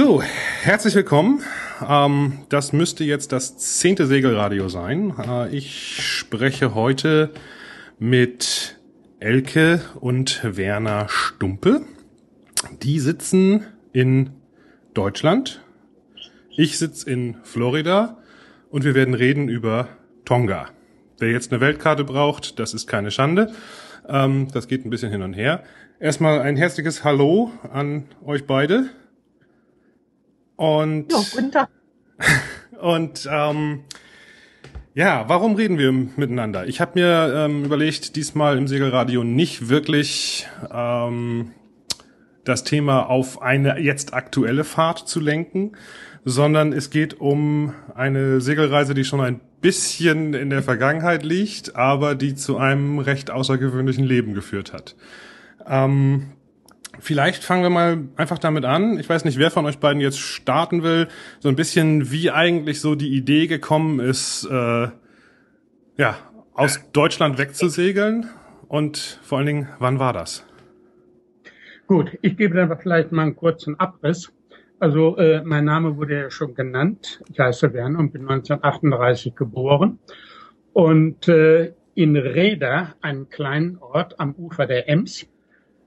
So, herzlich willkommen. Ähm, das müsste jetzt das zehnte Segelradio sein. Äh, ich spreche heute mit Elke und Werner Stumpe. Die sitzen in Deutschland. Ich sitze in Florida und wir werden reden über Tonga. Wer jetzt eine Weltkarte braucht, das ist keine Schande. Ähm, das geht ein bisschen hin und her. Erstmal ein herzliches Hallo an euch beide. Und, ja, guten Tag. Und ähm, ja, warum reden wir miteinander? Ich habe mir ähm, überlegt, diesmal im Segelradio nicht wirklich ähm, das Thema auf eine jetzt aktuelle Fahrt zu lenken, sondern es geht um eine Segelreise, die schon ein bisschen in der Vergangenheit liegt, aber die zu einem recht außergewöhnlichen Leben geführt hat. Ähm, Vielleicht fangen wir mal einfach damit an. Ich weiß nicht, wer von euch beiden jetzt starten will. So ein bisschen, wie eigentlich so die Idee gekommen ist, äh, ja, aus Deutschland wegzusegeln. Und vor allen Dingen, wann war das? Gut, ich gebe dann vielleicht mal einen kurzen Abriss. Also äh, mein Name wurde ja schon genannt. Ich heiße Werner und bin 1938 geboren. Und äh, in Reda, einem kleinen Ort am Ufer der Ems,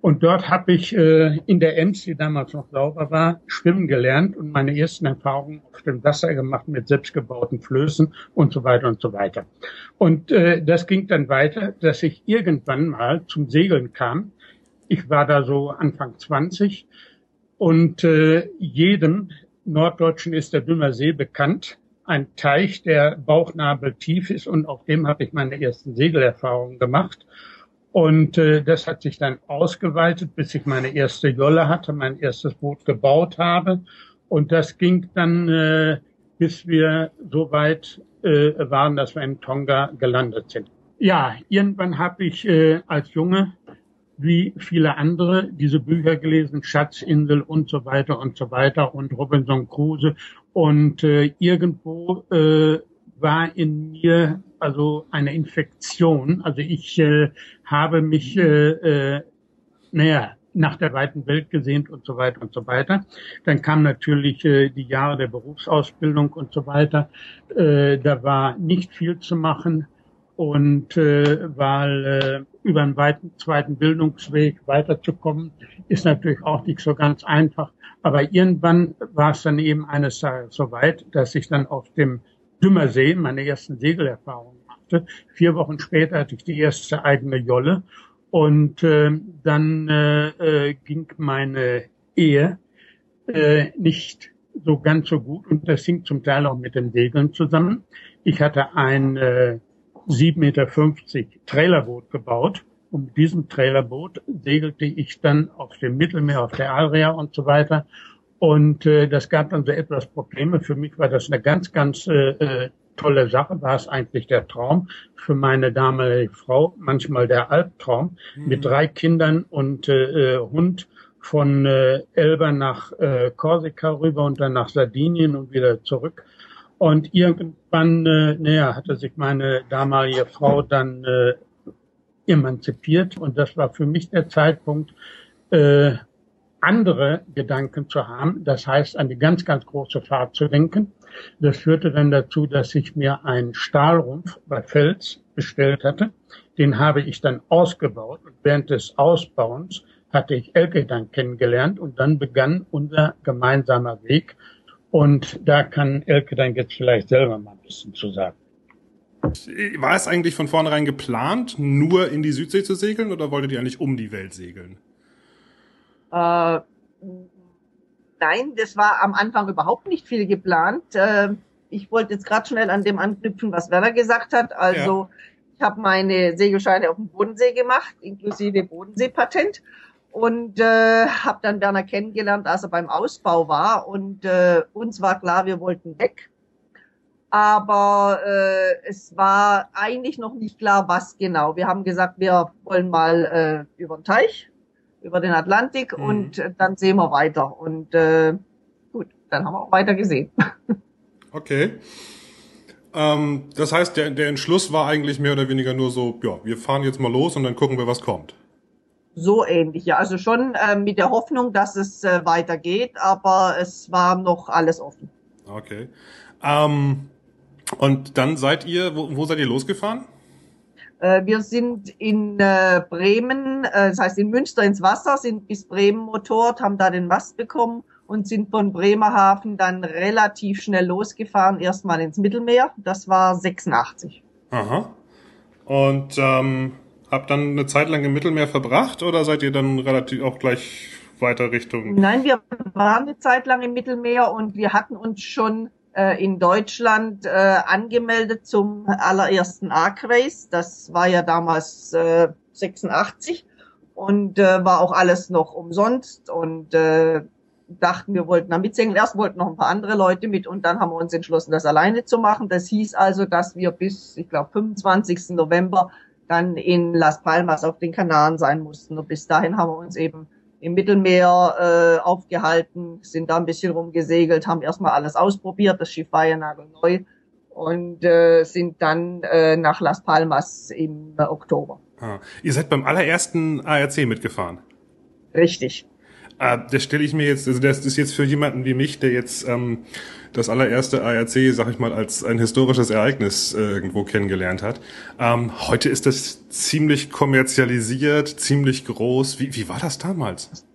und dort habe ich äh, in der Ems, die damals noch sauber war, schwimmen gelernt und meine ersten Erfahrungen auf dem Wasser gemacht mit selbstgebauten Flößen und so weiter und so weiter. Und äh, das ging dann weiter, dass ich irgendwann mal zum Segeln kam. Ich war da so Anfang 20 und äh, jedem Norddeutschen ist der Dümmer See bekannt. Ein Teich, der Bauchnabel tief ist und auf dem habe ich meine ersten Segelerfahrungen gemacht. Und äh, das hat sich dann ausgeweitet, bis ich meine erste Jolle hatte, mein erstes Boot gebaut habe. Und das ging dann, äh, bis wir so weit äh, waren, dass wir in Tonga gelandet sind. Ja, irgendwann habe ich äh, als Junge, wie viele andere, diese Bücher gelesen, Schatzinsel und so weiter und so weiter und Robinson Crusoe. Und äh, irgendwo äh, war in mir also eine Infektion. Also ich äh, habe mich, äh, äh, naja, nach der weiten Welt gesehnt und so weiter und so weiter. Dann kam natürlich äh, die Jahre der Berufsausbildung und so weiter. Äh, da war nicht viel zu machen und äh, weil äh, über einen weiten zweiten Bildungsweg weiterzukommen, ist natürlich auch nicht so ganz einfach. Aber irgendwann war es dann eben eines Tages so weit, dass ich dann auf dem Dümmersee meine ersten Segelerfahrungen machte. Vier Wochen später hatte ich die erste eigene Jolle und äh, dann äh, ging meine Ehe äh, nicht so ganz so gut und das hing zum Teil auch mit den Segeln zusammen. Ich hatte ein äh, 7,50 Meter Trailerboot gebaut und mit diesem Trailerboot segelte ich dann auf dem Mittelmeer, auf der Alrea und so weiter und äh, das gab dann so etwas Probleme. Für mich war das eine ganz, ganz äh, äh, tolle Sache, war es eigentlich der Traum. Für meine damalige Frau manchmal der Albtraum. Mhm. Mit drei Kindern und äh, äh, Hund von äh, Elba nach äh, Korsika rüber und dann nach Sardinien und wieder zurück. Und irgendwann, äh, naja, hatte sich meine damalige Frau dann äh, emanzipiert und das war für mich der Zeitpunkt, äh, andere Gedanken zu haben, das heißt an die ganz, ganz große Fahrt zu denken. Das führte dann dazu, dass ich mir einen Stahlrumpf bei Fels bestellt hatte. Den habe ich dann ausgebaut und während des Ausbauens hatte ich Elke dann kennengelernt und dann begann unser gemeinsamer Weg. Und da kann Elke dann jetzt vielleicht selber mal ein bisschen zu sagen. War es eigentlich von vornherein geplant, nur in die Südsee zu segeln oder wolltet ihr eigentlich um die Welt segeln? Äh, nein, das war am Anfang überhaupt nicht viel geplant. Äh, ich wollte jetzt gerade schnell an dem anknüpfen, was Werner gesagt hat. Also ja. ich habe meine Segelscheine auf dem Bodensee gemacht, inklusive Bodenseepatent. Und äh, habe dann Werner kennengelernt, als er beim Ausbau war. Und äh, uns war klar, wir wollten weg. Aber äh, es war eigentlich noch nicht klar, was genau. Wir haben gesagt, wir wollen mal äh, über den Teich über den Atlantik mhm. und äh, dann sehen wir weiter. Und äh, gut, dann haben wir auch weiter gesehen. Okay. Ähm, das heißt, der, der Entschluss war eigentlich mehr oder weniger nur so, ja, wir fahren jetzt mal los und dann gucken wir, was kommt. So ähnlich, ja. Also schon äh, mit der Hoffnung, dass es äh, weitergeht, aber es war noch alles offen. Okay. Ähm, und dann seid ihr, wo, wo seid ihr losgefahren? Äh, wir sind in äh, Bremen, äh, das heißt in Münster ins Wasser, sind bis Bremen motort, haben da den Mast bekommen und sind von Bremerhaven dann relativ schnell losgefahren, erstmal ins Mittelmeer. Das war 86. Aha. Und ähm, habt dann eine Zeit lang im Mittelmeer verbracht oder seid ihr dann relativ auch gleich weiter Richtung? Nein, wir waren eine Zeit lang im Mittelmeer und wir hatten uns schon äh, in Deutschland äh, angemeldet zum allerersten Arc-Race. Das war ja damals äh, 86 und äh, war auch alles noch umsonst und äh, dachten, wir wollten da mitsegeln. Erst wollten noch ein paar andere Leute mit und dann haben wir uns entschlossen, das alleine zu machen. Das hieß also, dass wir bis, ich glaube, 25. November dann in Las Palmas auf den Kanaren sein mussten. Und bis dahin haben wir uns eben im Mittelmeer äh, aufgehalten, sind da ein bisschen rumgesegelt, haben erstmal alles ausprobiert. Das Schiff war ja nagelneu und äh, sind dann äh, nach Las Palmas im äh, Oktober. Ah. Ihr seid beim allerersten ARC mitgefahren. Richtig. Äh, das stelle ich mir jetzt, also das ist jetzt für jemanden wie mich, der jetzt ähm, das allererste ARC, sag ich mal, als ein historisches Ereignis äh, irgendwo kennengelernt hat. Ähm, heute ist das ziemlich kommerzialisiert, ziemlich groß. Wie, wie war das damals?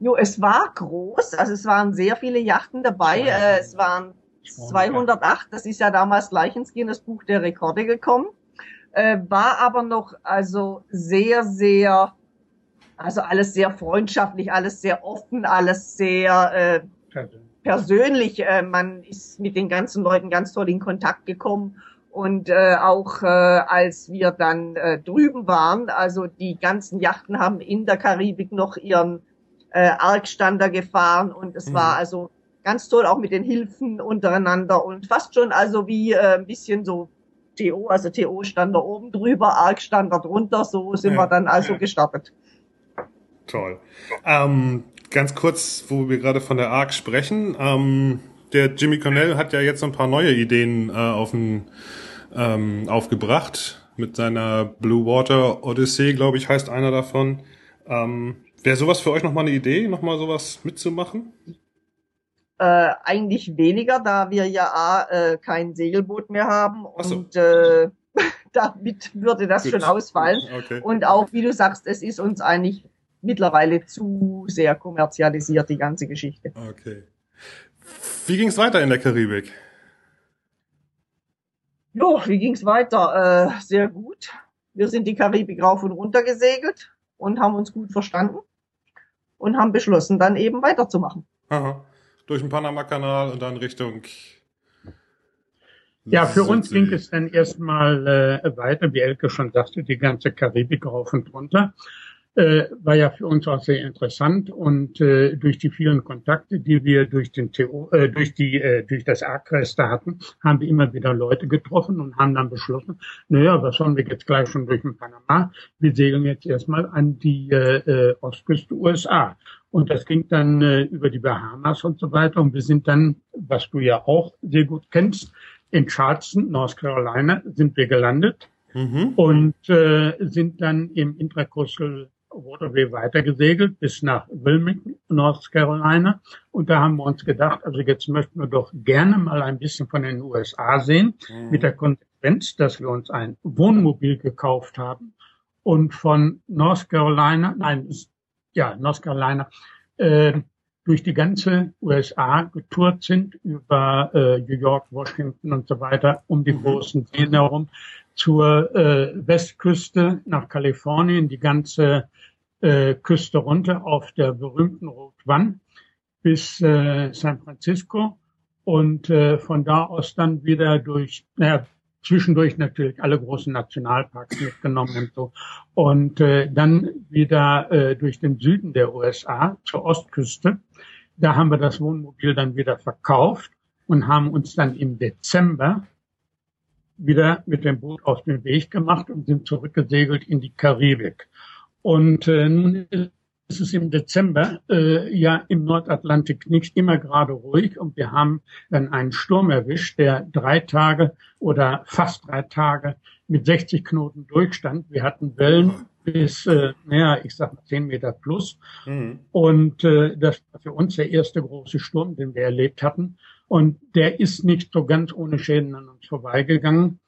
Jo, es war groß, also es waren sehr viele Yachten dabei. Äh, es waren 208, das ist ja damals gleich ins Guinness Buch der Rekorde gekommen. Äh, war aber noch also sehr, sehr also alles sehr freundschaftlich, alles sehr offen, alles sehr äh, persönlich. Äh, man ist mit den ganzen Leuten ganz toll in Kontakt gekommen. Und äh, auch äh, als wir dann äh, drüben waren, also die ganzen Yachten haben in der Karibik noch ihren äh, Arkstander gefahren und es mhm. war also ganz toll auch mit den Hilfen untereinander und fast schon also wie äh, ein bisschen so TO, also TO stand da oben drüber, Ark stand da drunter, so sind ja, wir dann also ja. gestartet. Toll. Ähm, ganz kurz, wo wir gerade von der ARC sprechen. Ähm, der Jimmy Cornell hat ja jetzt so ein paar neue Ideen äh, auf den, ähm, aufgebracht. Mit seiner Blue Water Odyssey, glaube ich, heißt einer davon. Ähm, Wäre sowas für euch nochmal eine Idee, nochmal sowas mitzumachen? Äh, eigentlich weniger, da wir ja äh, kein Segelboot mehr haben so. und äh, damit würde das Gut. schon ausfallen. Okay. Und auch, wie du sagst, es ist uns eigentlich mittlerweile zu sehr kommerzialisiert, die ganze Geschichte. Okay. Wie ging es weiter in der Karibik? Jo, wie ging es weiter? Äh, sehr gut. Wir sind die Karibik rauf und runter gesegelt und haben uns gut verstanden und haben beschlossen, dann eben weiterzumachen. Aha. Durch den Panama-Kanal und dann Richtung. Ja, für uns ging es dann erstmal äh, weiter, wie Elke schon sagte, die ganze Karibik rauf und runter äh, war ja für uns auch sehr interessant und äh, durch die vielen Kontakte, die wir durch den TO, äh, durch die äh, durch das ACRES da hatten, haben wir immer wieder Leute getroffen und haben dann beschlossen, naja, was sollen wir jetzt gleich schon durch den Panama? Wir segeln jetzt erstmal an die äh, äh Ostküste USA. Und das ging dann äh, über die Bahamas und so weiter. Und wir sind dann, was du ja auch sehr gut kennst, in Charleston, North Carolina, sind wir gelandet. Mhm. Und äh, sind dann im Intracoastal Waterway weitergesegelt bis nach Wilmington, North Carolina. Und da haben wir uns gedacht, also jetzt möchten wir doch gerne mal ein bisschen von den USA sehen, mhm. mit der Konsequenz, dass wir uns ein Wohnmobil gekauft haben und von North Carolina, nein, ja, North Carolina, äh, durch die ganze USA getourt sind, über äh, New York, Washington und so weiter, um die mhm. großen Seen herum, zur äh, Westküste nach Kalifornien, die ganze äh, Küste runter auf der berühmten Route One bis äh, San Francisco und äh, von da aus dann wieder durch, naja, zwischendurch natürlich alle großen Nationalparks mitgenommen und so. Und äh, dann wieder äh, durch den Süden der USA zur Ostküste. Da haben wir das Wohnmobil dann wieder verkauft und haben uns dann im Dezember wieder mit dem Boot auf den Weg gemacht und sind zurückgesegelt in die Karibik. Und äh, nun ist es im Dezember äh, ja im Nordatlantik nicht immer gerade ruhig und wir haben dann einen Sturm erwischt, der drei Tage oder fast drei Tage mit 60 Knoten durchstand. Wir hatten Wellen bis, äh, naja, ich sag mal zehn Meter plus. Mhm. Und äh, das war für uns der erste große Sturm, den wir erlebt hatten. Und der ist nicht so ganz ohne Schäden an uns vorbeigegangen.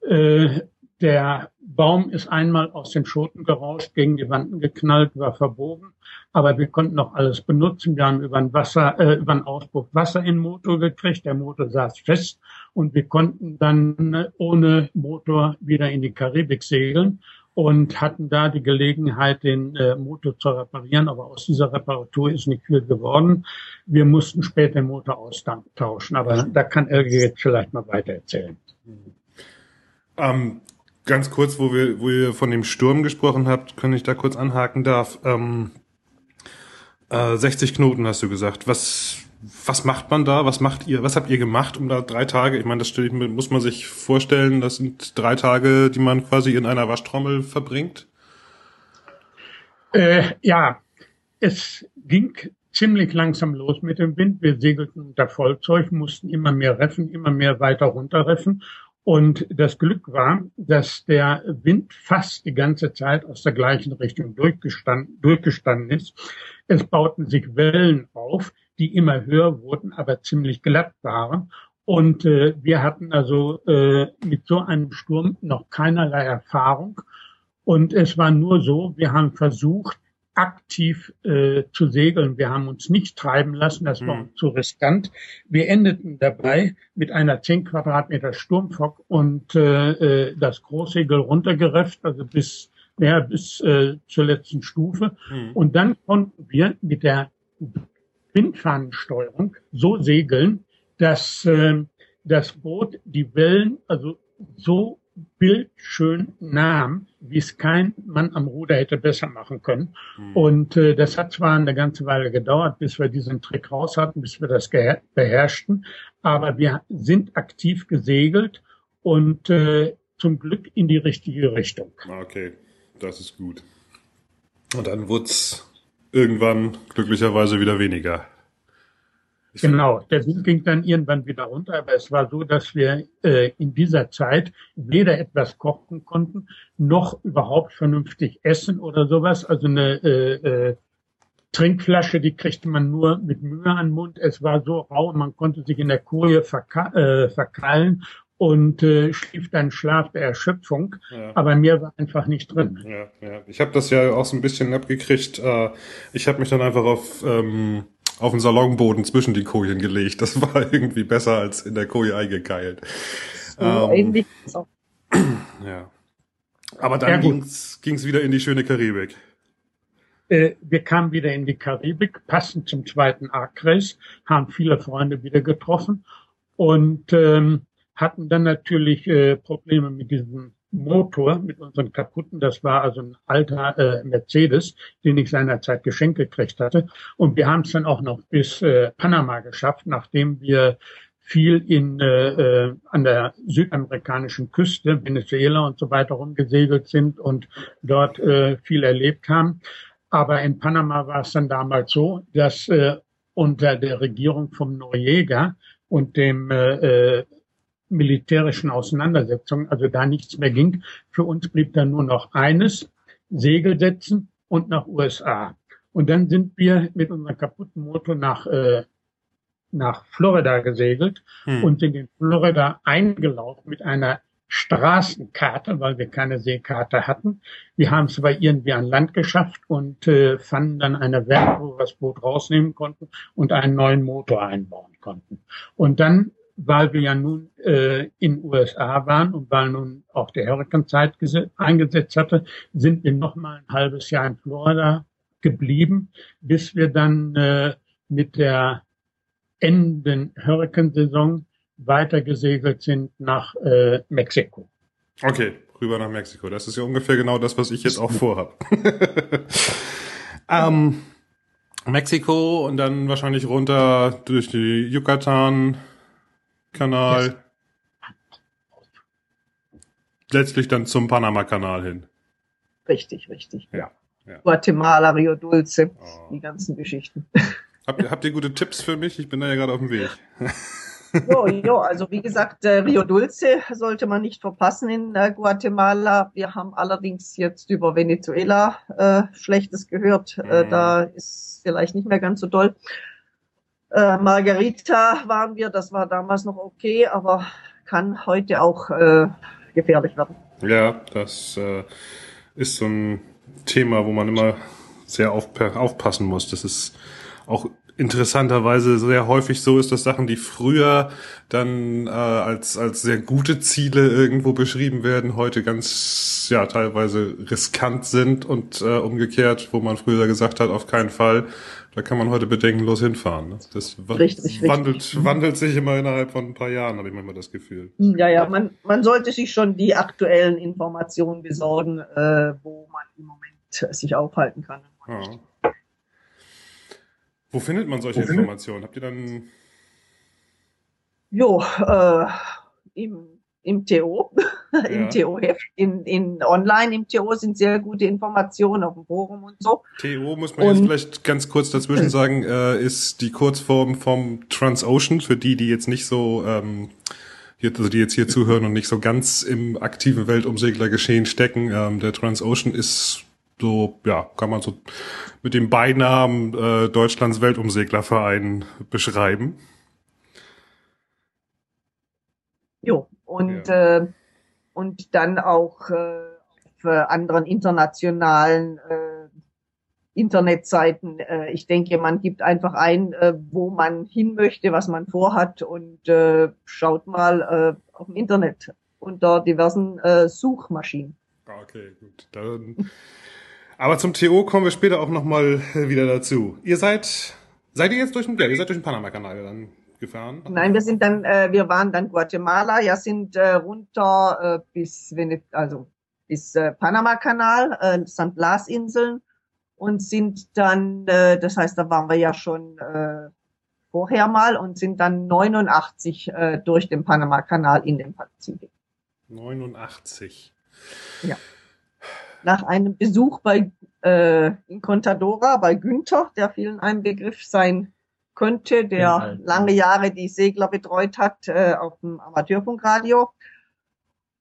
Äh, der Baum ist einmal aus den Schoten gerauscht, gegen die Wanden geknallt, war verbogen. Aber wir konnten noch alles benutzen. Wir haben über ein Wasser, äh, über einen Auspuff Wasser in den Motor gekriegt. Der Motor saß fest und wir konnten dann ohne Motor wieder in die Karibik segeln und hatten da die Gelegenheit, den äh, Motor zu reparieren. Aber aus dieser Reparatur ist nicht viel geworden. Wir mussten später den Motor austauschen. Aber da kann Elge jetzt vielleicht mal weiter erzählen. Ähm, ganz kurz, wo wir, wo ihr von dem Sturm gesprochen habt, kann ich da kurz anhaken darf. Ähm, äh, 60 Knoten hast du gesagt. Was, was macht man da? Was macht ihr? Was habt ihr gemacht, um da drei Tage? Ich meine, das muss man sich vorstellen. Das sind drei Tage, die man quasi in einer Waschtrommel verbringt. Äh, ja, es ging ziemlich langsam los mit dem Wind. Wir segelten unter Vollzeug, mussten immer mehr reffen, immer mehr weiter runterreffen. Und das Glück war, dass der Wind fast die ganze Zeit aus der gleichen Richtung durchgestanden, durchgestanden ist. Es bauten sich Wellen auf, die immer höher wurden, aber ziemlich glatt waren. Und äh, wir hatten also äh, mit so einem Sturm noch keinerlei Erfahrung. Und es war nur so, wir haben versucht, aktiv äh, zu segeln. Wir haben uns nicht treiben lassen, das war mhm. zu riskant. Wir endeten dabei mit einer 10 Quadratmeter Sturmfock und äh, äh, das Großsegel runtergerefft, also bis ja, bis äh, zur letzten Stufe. Mhm. Und dann konnten wir mit der Windfahnensteuerung so segeln, dass äh, das Boot die Wellen also so bildschön nahm, wie es kein Mann am Ruder hätte besser machen können. Mhm. Und äh, das hat zwar eine ganze Weile gedauert, bis wir diesen Trick raus hatten, bis wir das beherrschten, aber wir sind aktiv gesegelt und äh, zum Glück in die richtige Richtung. Okay, das ist gut. Und dann wurde es irgendwann glücklicherweise wieder weniger. Genau, der Wind ging dann irgendwann wieder runter, aber es war so, dass wir äh, in dieser Zeit weder etwas kochen konnten, noch überhaupt vernünftig essen oder sowas. Also eine äh, äh, Trinkflasche, die kriegte man nur mit Mühe an den Mund. Es war so rau, man konnte sich in der Koje verka äh, verkeilen und äh, schlief dann Schlaf der Erschöpfung. Ja. Aber mir war einfach nicht drin. Ja, ja. Ich habe das ja auch so ein bisschen abgekriegt. Äh, ich habe mich dann einfach auf ähm, auf den Salonboden zwischen die Kojen gelegt. Das war irgendwie besser als in der Koje eingekeilt. So, ähm, ja. Aber dann ja, ging's, ging's wieder in die schöne Karibik. Äh, wir kamen wieder in die Karibik, passend zum zweiten Acres, haben viele Freunde wieder getroffen und ähm, hatten dann natürlich äh, Probleme mit diesem Motor mit unseren kaputten. Das war also ein alter äh, Mercedes, den ich seinerzeit geschenkt gekriegt hatte. Und wir haben es dann auch noch bis äh, Panama geschafft, nachdem wir viel in äh, äh, an der südamerikanischen Küste, Venezuela und so weiter rumgesegelt sind und dort äh, viel erlebt haben. Aber in Panama war es dann damals so, dass äh, unter der Regierung vom Noriega und dem äh, äh militärischen Auseinandersetzungen, also da nichts mehr ging. Für uns blieb dann nur noch eines, Segel setzen und nach USA. Und dann sind wir mit unserem kaputten Motor nach, äh, nach Florida gesegelt hm. und sind in Florida eingelaufen mit einer Straßenkarte, weil wir keine Seekarte hatten. Wir haben es aber irgendwie an Land geschafft und äh, fanden dann eine Werk, wo wir das Boot rausnehmen konnten und einen neuen Motor einbauen konnten. Und dann weil wir ja nun äh, in USA waren und weil nun auch der Hurrikanzeit eingesetzt hatte, sind wir noch mal ein halbes Jahr in Florida geblieben, bis wir dann äh, mit der endenden Hurrikansaison weitergesegelt sind nach äh, Mexiko. Okay, rüber nach Mexiko. Das ist ja ungefähr genau das, was ich jetzt auch vorhab. ähm, Mexiko und dann wahrscheinlich runter durch die Yucatan, Kanal. Letztlich dann zum Panama-Kanal hin. Richtig, richtig. Ja. ja. Guatemala, Rio Dulce, oh. die ganzen Geschichten. Habt, habt ihr gute Tipps für mich? Ich bin da ja gerade auf dem Weg. Jo, jo, also wie gesagt, äh, Rio Dulce sollte man nicht verpassen in äh, Guatemala. Wir haben allerdings jetzt über Venezuela äh, Schlechtes gehört. Äh, Mhm. da ist vielleicht nicht mehr ganz so doll. Äh, Margarita waren wir, das war damals noch okay, aber kann heute auch äh, gefährlich werden. Ja, das äh, ist so ein Thema, wo man immer sehr auf, aufpassen muss. Das ist auch interessanterweise sehr häufig so ist, dass Sachen, die früher dann äh, als, als sehr gute Ziele irgendwo beschrieben werden, heute ganz, ja, teilweise riskant sind und äh, umgekehrt, wo man früher gesagt hat, auf keinen Fall, da kann man heute bedenkenlos hinfahren. Ne? Das Richtig, richtig. wandelt, wandelt sich immer innerhalb von ein paar Jahren, habe ich manchmal das Gefühl. Ja, ja, man, man sollte sich schon die aktuellen Informationen besorgen, äh, wo man im Moment sich aufhalten kann. Ja. Wo findet man solche findet- Informationen? Habt ihr dann Jo, äh, im, im TO, Ja. im TO-Heft, in, in online im TO sind sehr gute Informationen auf dem Forum und so. TO muss man jetzt Und- vielleicht ganz kurz dazwischen sagen, äh, ist die Kurzform vom Transocean für die, die jetzt nicht so ähm, hier, also die jetzt hier zuhören und nicht so ganz im aktiven Weltumseglergeschehen stecken. Ähm, der Transocean ist so, ja, kann man so mit dem Beinamen äh, Deutschlands Weltumseglerverein beschreiben. Jo, und, äh, und dann auch äh, äh, anderen internationalen äh, Internetseiten. Äh, ich denke, man gibt einfach ein, äh, wo man hin möchte, was man vorhat und äh, schaut mal äh, auf dem Internet unter diversen äh, Suchmaschinen. Ah, Okay, gut. Dann, aber zum TO kommen wir später auch nochmal wieder dazu. Ihr seid, seid ihr jetzt durch den, ihr seid durch den Panama-Kanal dann gefahren? Nein, wir sind dann, äh, wir waren dann Guatemala, ja sind äh, runter äh, bis also bis äh, Panama-Kanal, äh, St. Blas-Inseln und sind dann, äh, das heißt, da waren wir ja schon äh, vorher mal und sind dann 89 äh, durch den Panama-Kanal in den Pazifik. 89. Nach einem Besuch bei äh, in Contadora bei Günther, der vielen ein Begriff sein könnte, der Ja. lange Jahre die Segler betreut hat äh, auf dem Amateurfunkradio,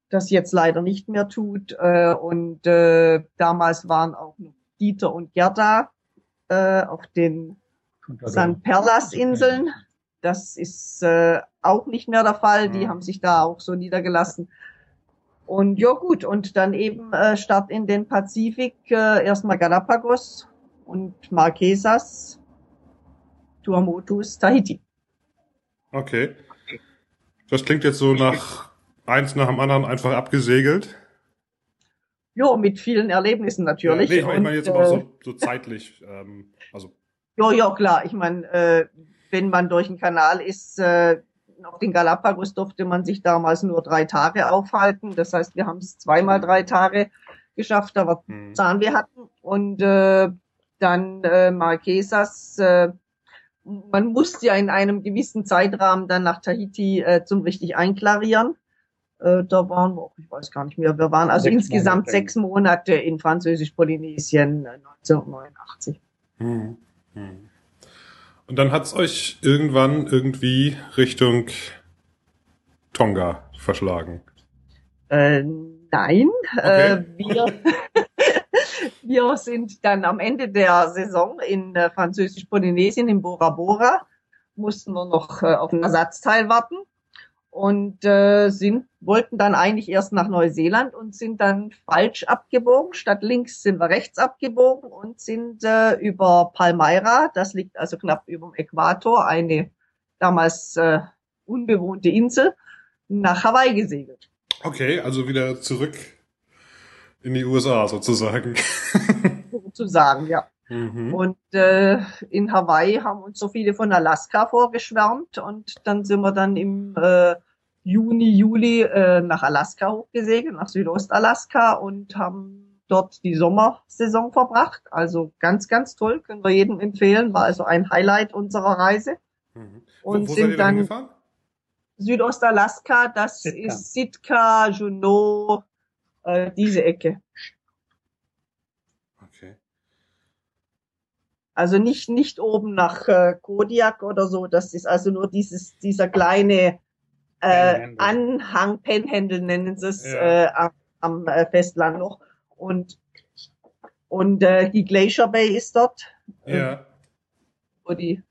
das jetzt leider nicht mehr tut. Äh, und äh, damals waren auch noch Dieter und Gerda äh, auf den St. Perlas-Inseln. Das ist äh, auch nicht mehr der Fall. Die Mhm. haben sich da auch so niedergelassen. Und ja gut, und dann eben äh, Start in den Pazifik, äh, erstmal Galapagos und Marquesas, Tuamotus, Tahiti. Okay. Das klingt jetzt so nach eins nach dem anderen einfach abgesegelt. Jo, mit vielen Erlebnissen natürlich. Ja, nee, ich meine ich mein jetzt aber auch äh, so, so zeitlich. Ähm, also Ja, ja, klar. Ich meine, äh, wenn man durch den Kanal ist, äh, auf den Galapagos durfte man sich damals nur drei Tage aufhalten. Das heißt, wir haben es zweimal drei Tage geschafft, aber hm. Zahn wir hatten. Und äh, dann äh, Marquesas, äh, man musste ja in einem gewissen Zeitrahmen dann nach Tahiti äh, zum richtig einklarieren. Äh, da waren wir, ich weiß gar nicht mehr, wir waren also Sechs insgesamt Monate. sechs Monate in Französisch-Polynesien äh, 1989. Hm. Hm. Und dann hat's euch irgendwann irgendwie Richtung Tonga verschlagen. Äh, nein, Okay. äh, wir, wir sind dann am Ende der Saison in äh, Französisch-Polynesien, in Bora Bora, mussten wir noch äh, auf ein Ersatzteil warten und äh, sind, wollten dann eigentlich erst nach Neuseeland und sind dann falsch abgebogen. Statt links sind wir rechts abgebogen und sind äh, über Palmyra, das liegt also knapp über dem Äquator, eine damals äh, unbewohnte Insel, nach Hawaii gesegelt. Okay, also wieder zurück in die USA sozusagen. sozusagen, ja. mhm. Und äh, in Hawaii haben uns so viele von Alaska vorgeschwärmt und dann sind wir dann im äh, Juni, Juli äh, nach Alaska hochgesegelt, nach Südostalaska und haben dort die Sommersaison verbracht. Also ganz, ganz toll, können wir jedem empfehlen. War also ein Highlight unserer Reise. Mhm. und wo, wo sind dann-? Südostalaska, das Sitka. ist Sitka, Juneau, äh, diese Ecke. Okay. Also nicht, nicht oben nach äh, Kodiak oder so. Das ist also nur dieses, dieser kleine äh, Anhang, Penhändel nennen sie es, ja. äh, am, am äh, Festland noch. Und, und äh, die Glacier Bay ist dort. Ja. Wo die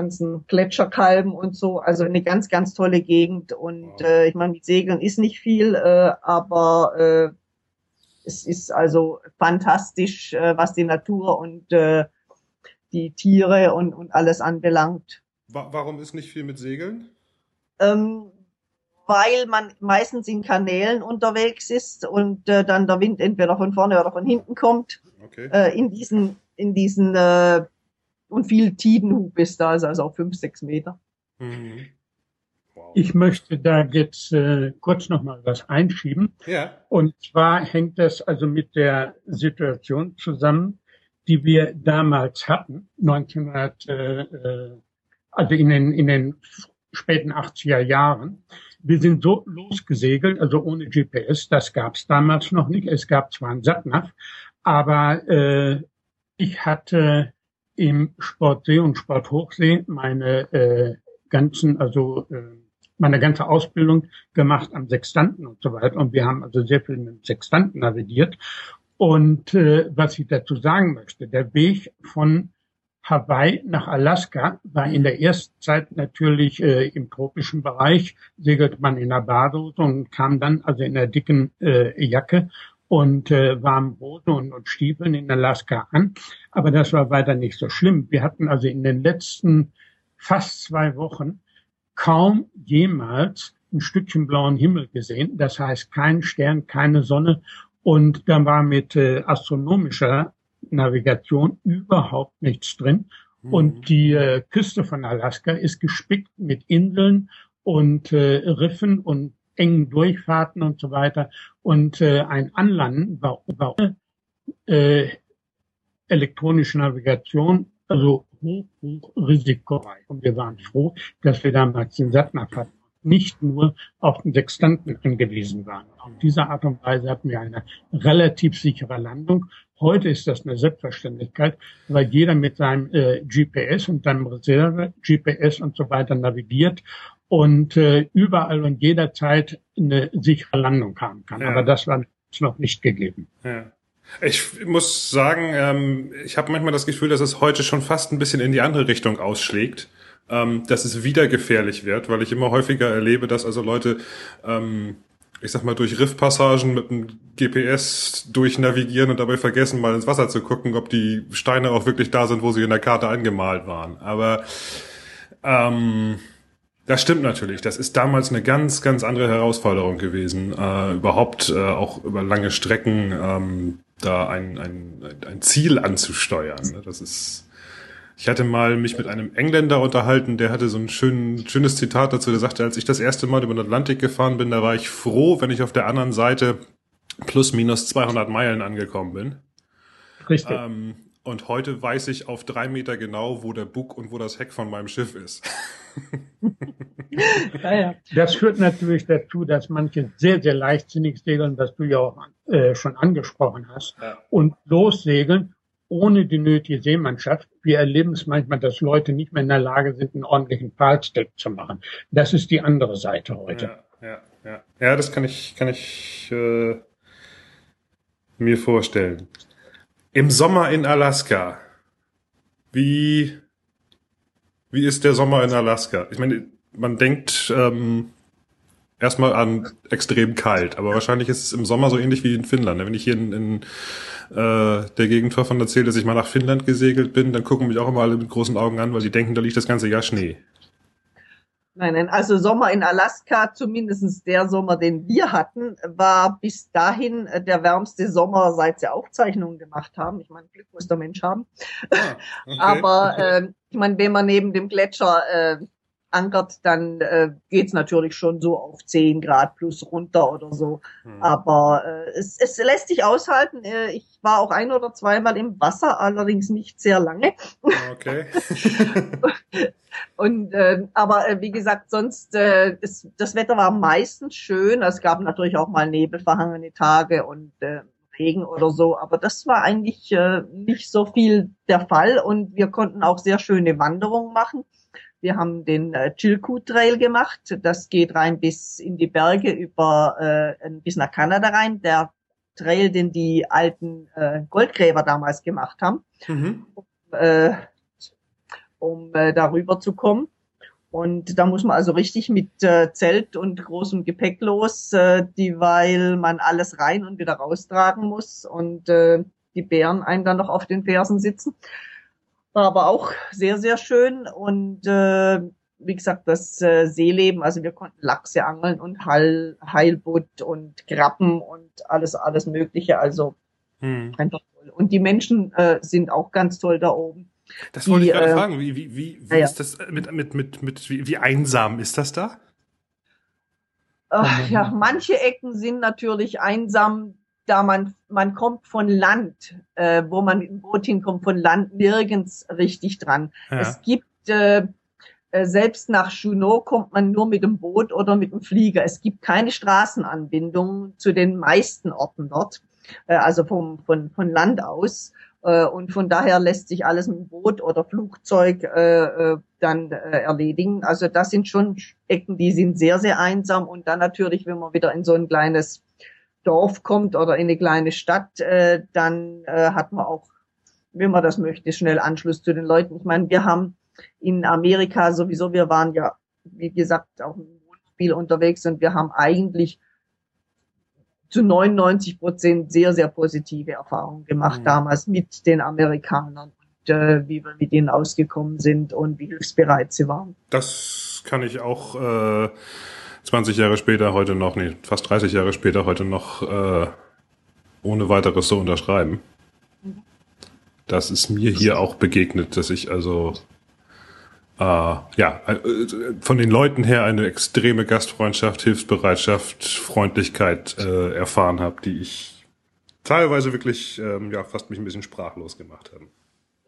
ganzen Gletscherkalben und so. Also eine ganz, ganz tolle Gegend. Und äh, ich meine, mit Segeln ist nicht viel, äh, aber äh, es ist also fantastisch, äh, was die Natur und äh, die Tiere und, und alles anbelangt. Warum ist nicht viel mit Segeln? Ähm, weil man meistens in Kanälen unterwegs ist und äh, dann der Wind entweder von vorne oder von hinten kommt. Okay. Äh, in diesen, in diesen äh, und viel Tidenhub ist da, also auch fünf, sechs Meter. Mhm. Ich möchte da jetzt äh, kurz noch mal was einschieben. Ja. Und zwar hängt das also mit der Situation zusammen, die wir damals hatten, 1900, äh, äh, also in den, in den späten 80er Jahren. Wir sind so losgesegelt, also ohne GPS, das gab es damals noch nicht. Es gab zwar ein Satnav, aber äh, ich hatte im Sportsee und Sporthochsee meine äh, ganzen, also äh, meine ganze Ausbildung gemacht am Sextanten und so weiter. Und wir haben also sehr viel mit Sextanten navigiert. Und äh, was ich dazu sagen möchte, der Weg von Hawaii nach Alaska war in der ersten Zeit natürlich äh, im tropischen Bereich, segelte man in der Badehose und kam dann also in der dicken äh, Jacke und äh, warmen Hosen und, und Stiefeln in Alaska an. Aber das war weiter nicht so schlimm. Wir hatten also in den letzten fast zwei Wochen kaum jemals ein Stückchen blauen Himmel gesehen. Das heißt, kein Stern, keine Sonne. Und da war mit äh, astronomischer Navigation überhaupt nichts drin. Mhm. Und die äh, Küste von Alaska ist gespickt mit Inseln und äh, Riffen und engen Durchfahrten und so weiter. Und äh, ein Anlanden war, war äh, elektronische Navigation, also hoch, hoch risikoreich. Und wir waren froh, dass wir damals den Satnav nicht nur auf den Sextanten angewiesen waren. Auf diese Art und Weise hatten wir eine relativ sichere Landung. Heute ist das eine Selbstverständlichkeit, weil jeder mit seinem äh, GPS und seinem Reserve GPS und so weiter navigiert und äh, überall und jederzeit eine sichere Landung haben kann. Ja. Aber das war noch nicht gegeben. Ja. Ich muss sagen, ähm, ich habe manchmal das Gefühl, dass es heute schon fast ein bisschen in die andere Richtung ausschlägt, ähm, dass es wieder gefährlich wird, weil ich immer häufiger erlebe, dass also Leute, ähm, ich sag mal, durch Riffpassagen mit dem GPS durchnavigieren und dabei vergessen, mal ins Wasser zu gucken, ob die Steine auch wirklich da sind, wo sie in der Karte eingemalt waren. Aber ähm, das stimmt natürlich. Das ist damals eine ganz, ganz andere Herausforderung gewesen, äh, überhaupt äh, auch über lange Strecken ähm, da ein, ein, ein Ziel anzusteuern. Ne? Das ist. Ich hatte mal mich mit einem Engländer unterhalten, der hatte so ein schön, schönes Zitat dazu, der sagte, als ich das erste Mal über den Atlantik gefahren bin, da war ich froh, wenn ich auf der anderen Seite plus minus 200 Meilen angekommen bin. Richtig. Ähm, und heute weiß ich auf drei Meter genau, wo der Bug und wo das Heck von meinem Schiff ist. ja, ja. Das führt natürlich dazu, dass manche sehr, sehr leichtsinnig segeln, was du ja auch äh, schon angesprochen hast, ja. und lossegeln ohne die nötige Seemannschaft. Wir erleben es manchmal, dass Leute nicht mehr in der Lage sind, einen ordentlichen Pfahlstep zu machen. Das ist die andere Seite heute. Ja, ja, ja. ja das kann ich, kann ich äh, mir vorstellen. Im Sommer in Alaska. Wie wie ist der Sommer in Alaska? Ich meine, man denkt ähm, erstmal an extrem kalt, aber wahrscheinlich ist es im Sommer so ähnlich wie in Finnland. Wenn ich hier in, in äh, der Gegend davon erzähle, dass ich mal nach Finnland gesegelt bin, dann gucken mich auch immer alle mit großen Augen an, weil die denken, da liegt das ganze Jahr Schnee. Nein, nein, also Sommer in Alaska, zumindestens der Sommer, den wir hatten, war bis dahin äh, der wärmste Sommer, seit sie Aufzeichnungen gemacht haben. Ich meine, Glück muss der Mensch haben. Ah, okay. Aber äh, ich meine, wenn man neben dem Gletscher äh, ankert, dann äh, geht's natürlich schon so auf 10 Grad plus runter oder so. Hm. Aber äh, es, es lässt sich aushalten. Äh, ich war auch ein oder zweimal im Wasser, allerdings nicht sehr lange. Okay. Und äh, aber äh, wie gesagt, sonst äh, ist, das Wetter war meistens schön. Es gab natürlich auch mal nebelverhangene Tage und äh, Regen oder so. Aber das war eigentlich äh, nicht so viel der Fall und wir konnten auch sehr schöne Wanderungen machen. Wir haben den äh, Chilkoot Trail gemacht. Das geht rein bis in die Berge über äh, bis nach Kanada rein. Der Trail, den die alten äh, Goldgräber damals gemacht haben, mhm. um, äh, um äh, darüber zu kommen. Und da muss man also richtig mit äh, Zelt und großem Gepäck los, äh, die, weil man alles rein und wieder raustragen muss und äh, die Bären einen dann noch auf den Fersen sitzen. War aber auch sehr, sehr schön und äh, wie gesagt, das äh, Seeleben, also wir konnten Lachse angeln und Hall, Heilbutt und Krabben und alles, alles Mögliche, also hm. einfach toll. Und die Menschen äh, sind auch ganz toll da oben. Das wollte ich gerade äh, fragen. Wie, wie, wie, wie ja. ist das mit, mit, mit, mit wie, wie einsam ist das da? Ach, ja, manche Ecken sind natürlich einsam, da man, man kommt von Land, äh, wo man dem Boot hinkommt, von Land nirgends richtig dran. Ja. Es gibt, äh, äh, selbst nach Junot kommt man nur mit dem Boot oder mit dem Flieger. Es gibt keine Straßenanbindung zu den meisten Orten dort, äh, also vom, von, von Land aus. Äh, und von daher lässt sich alles mit Boot oder Flugzeug äh, äh, dann äh, erledigen. Also das sind schon Ecken, die sind sehr, sehr einsam. Und dann natürlich, wenn man wieder in so ein kleines Dorf kommt oder in eine kleine Stadt, äh, dann äh, hat man auch, wenn man das möchte, schnell Anschluss zu den Leuten. Ich meine, wir haben in Amerika sowieso, wir waren ja, wie gesagt, auch im Wohnmobil unterwegs und wir haben eigentlich zu 99 Prozent sehr, sehr positive Erfahrungen gemacht mhm. damals mit den Amerikanern und äh, wie wir mit ihnen ausgekommen sind und wie hilfsbereit sie waren. Das kann ich auch äh, 20 Jahre später heute noch, nee, fast 30 Jahre später heute noch äh, ohne weiteres so unterschreiben. Das ist mir hier auch begegnet, dass ich also äh, ja, äh, von den Leuten her eine extreme Gastfreundschaft, Hilfsbereitschaft, Freundlichkeit äh, erfahren habe, die ich teilweise wirklich ähm, ja fast mich ein bisschen sprachlos gemacht haben.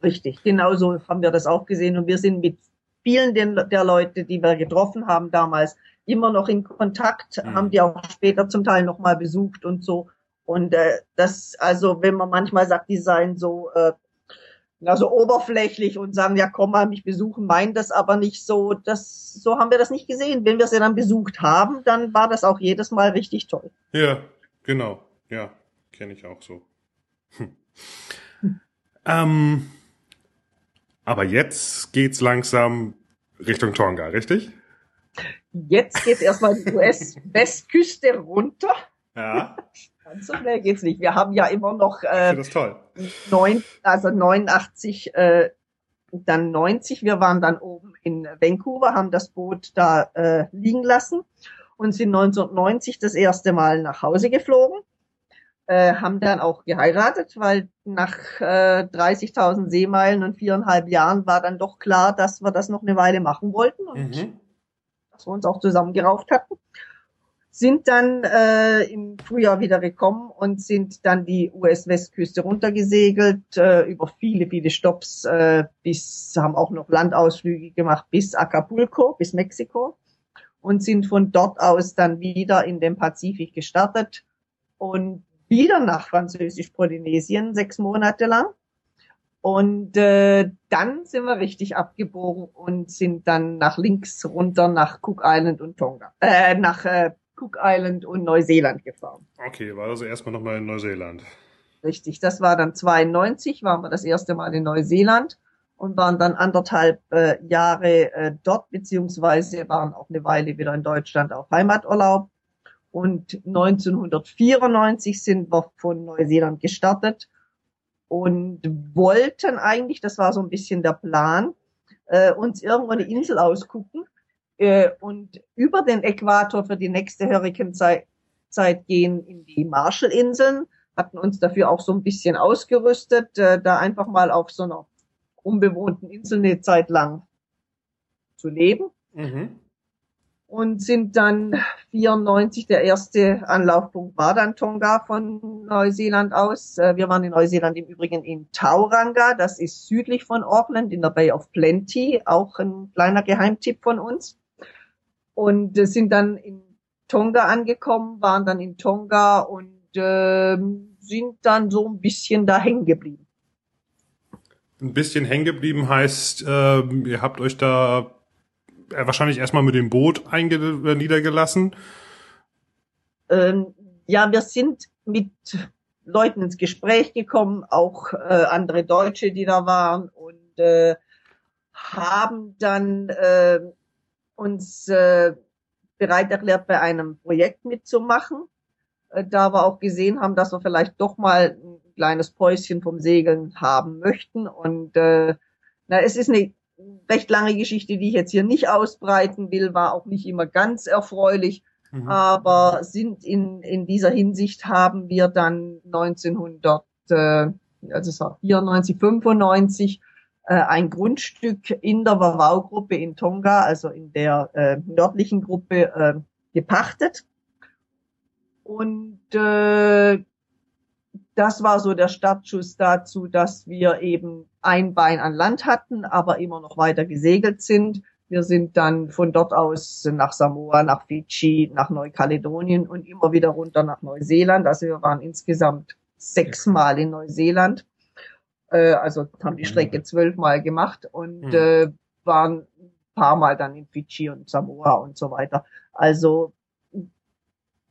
Richtig, genauso haben wir das auch gesehen und wir sind mit vielen der Leute, die wir getroffen haben damals, immer noch in Kontakt, mhm. haben die auch später zum Teil nochmal besucht und so. Und äh, das, also wenn man manchmal sagt, die seien so äh, also oberflächlich und sagen, ja, komm mal mich besuchen, meinen das aber nicht so. Das, so haben wir das nicht gesehen. Wenn wir sie dann besucht haben, dann war das auch jedes Mal richtig toll. Ja, genau. Ja, kenne ich auch so. Hm. Hm. Ähm, aber jetzt geht's langsam Richtung Tonga, richtig? Jetzt geht's erstmal die US-Westküste runter. Ja. Ganz so schnell geht's nicht. Wir haben ja immer noch äh. Neun, also 89, äh, dann 90. Wir waren dann oben in Vancouver, haben das Boot da äh, liegen lassen und sind 1990 das erste Mal nach Hause geflogen. Äh, haben dann auch geheiratet, weil nach äh, 30.000 Seemeilen und viereinhalb Jahren war dann doch klar, dass wir das noch eine Weile machen wollten und mhm. Dass wir uns auch zusammengerauft hatten sind dann äh, im Frühjahr wieder gekommen und sind dann die US-Westküste runtergesegelt, äh, über viele, viele Stops, äh, bis, haben auch noch Landausflüge gemacht bis Acapulco, bis Mexiko und sind von dort aus dann wieder in den Pazifik gestartet und wieder nach Französisch-Polynesien, sechs Monate lang. Und äh, dann sind wir richtig abgebogen und sind dann nach links runter nach Cook Island und Tonga, äh, nach äh, Cook Island und Neuseeland gefahren. Okay, war also erstmal nochmal in Neuseeland. Richtig, das war dann 92, waren wir das erste Mal in Neuseeland und waren dann anderthalb äh, Jahre äh, dort, beziehungsweise waren auch eine Weile wieder in Deutschland auf Heimaturlaub. Und 1994 sind wir von Neuseeland gestartet und wollten eigentlich, das war so ein bisschen der Plan, äh, uns irgendwo eine Insel ausgucken, äh, und über den Äquator für die nächste Hurrikanzeit gehen in die Marshallinseln, hatten uns dafür auch so ein bisschen ausgerüstet, äh, da einfach mal auf so einer unbewohnten Insel eine Zeit lang zu leben. Mhm. Und sind dann 94, der erste Anlaufpunkt war dann Tonga von Neuseeland aus. Äh, wir waren in Neuseeland im Übrigen in Tauranga, das ist südlich von Auckland in der Bay of Plenty, auch ein kleiner Geheimtipp von uns und sind dann in Tonga angekommen, waren dann in Tonga und äh, sind dann so ein bisschen da hängen geblieben. Ein bisschen hängen geblieben heißt, äh, ihr habt euch da äh, wahrscheinlich erstmal mit dem Boot äh, niedergelassen. Ähm, ja, wir sind mit Leuten ins Gespräch gekommen, auch äh, andere Deutsche, die da waren und äh, haben dann äh, uns äh, bereit erklärt, bei einem Projekt mitzumachen. Äh, da wir auch gesehen haben, dass wir vielleicht doch mal ein kleines Päuschen vom Segeln haben möchten. Und äh, na, es ist eine recht lange Geschichte, die ich jetzt hier nicht ausbreiten will, war auch nicht immer ganz erfreulich. Mhm. Aber sind in, in dieser Hinsicht haben wir dann 1900, äh, also 94, 95 äh, ein Grundstück in der Wawau-Gruppe in Tonga, also in der äh, nördlichen Gruppe, äh, gepachtet. Und äh, das war so der Startschuss dazu, dass wir eben ein Bein an Land hatten, aber immer noch weiter gesegelt sind. Wir sind dann von dort aus nach Samoa, nach Fidschi, nach Neukaledonien und immer wieder runter nach Neuseeland. Also wir waren insgesamt sechsmal in Neuseeland. Äh, also haben die Strecke zwölfmal gemacht und mhm. äh, waren ein paar Mal dann in Fidschi und Samoa und so weiter. Also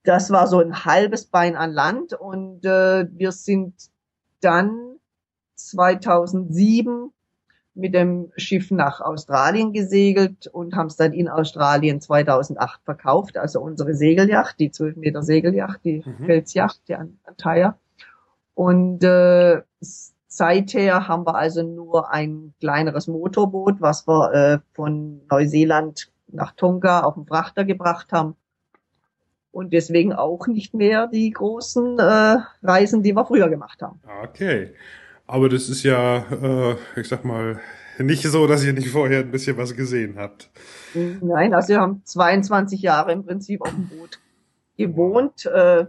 das war so ein halbes Bein an Land und äh, wir sind dann 2007 mit dem Schiff nach Australien gesegelt und haben es dann in Australien 2008 verkauft, also unsere Segelyacht, die 12 Meter Segelyacht, die mhm. Felsjacht, die Antaya. Und äh, seither haben wir also nur ein kleineres Motorboot, was wir äh, von Neuseeland nach Tonga auf dem Frachter gebracht haben und deswegen auch nicht mehr die großen äh, Reisen, die wir früher gemacht haben. Okay. Aber das ist ja, äh, ich sag mal, nicht so, dass ihr nicht vorher ein bisschen was gesehen habt. Nein, also wir haben 22 Jahre im Prinzip auf dem Boot gewohnt, äh,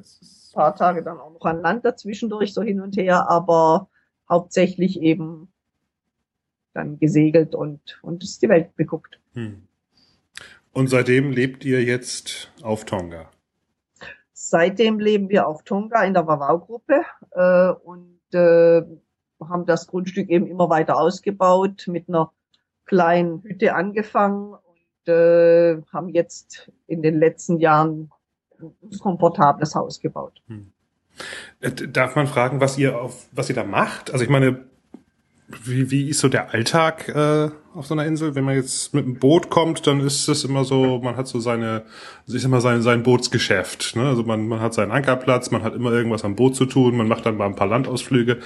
paar Tage dann auch noch an Land dazwischendurch so hin und her, aber hauptsächlich eben dann gesegelt und und die Welt beguckt. Hm. Und seitdem lebt ihr jetzt auf Tonga? Seitdem leben wir auf Tonga in der Wawau-Gruppe äh, und äh, haben das Grundstück eben immer weiter ausgebaut, mit einer kleinen Hütte angefangen und äh, haben jetzt in den letzten Jahren ein komfortables Haus gebaut. Hm. Äh, darf man fragen, was ihr auf, was ihr da macht? Also ich meine, wie, wie ist so der Alltag äh, auf so einer Insel? Wenn man jetzt mit einem Boot kommt, dann ist es immer so, man hat so seine, also ich sag mal, sein, sein Bootsgeschäft. Ne? Also man, man hat seinen Ankerplatz, man hat immer irgendwas am Boot zu tun, man macht dann mal ein paar Landausflüge.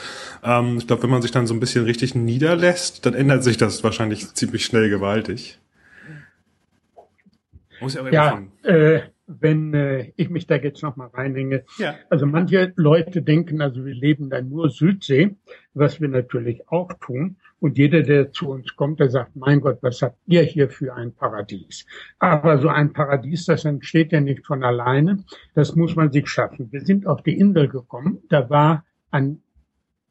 Ähm, ich glaube, wenn man sich dann so ein bisschen richtig niederlässt, dann ändert sich das wahrscheinlich ziemlich schnell gewaltig. Muss ja, ja äh, wenn äh, ich mich da jetzt noch mal reinhänge. Ja. Also manche Leute denken, also wir leben da nur Südsee, was wir natürlich auch tun. Und jeder, der zu uns kommt, der sagt, mein Gott, was habt ihr hier für ein Paradies? Aber so ein Paradies, das entsteht ja nicht von alleine. Das muss man sich schaffen. Wir sind auf die Insel gekommen. Da war an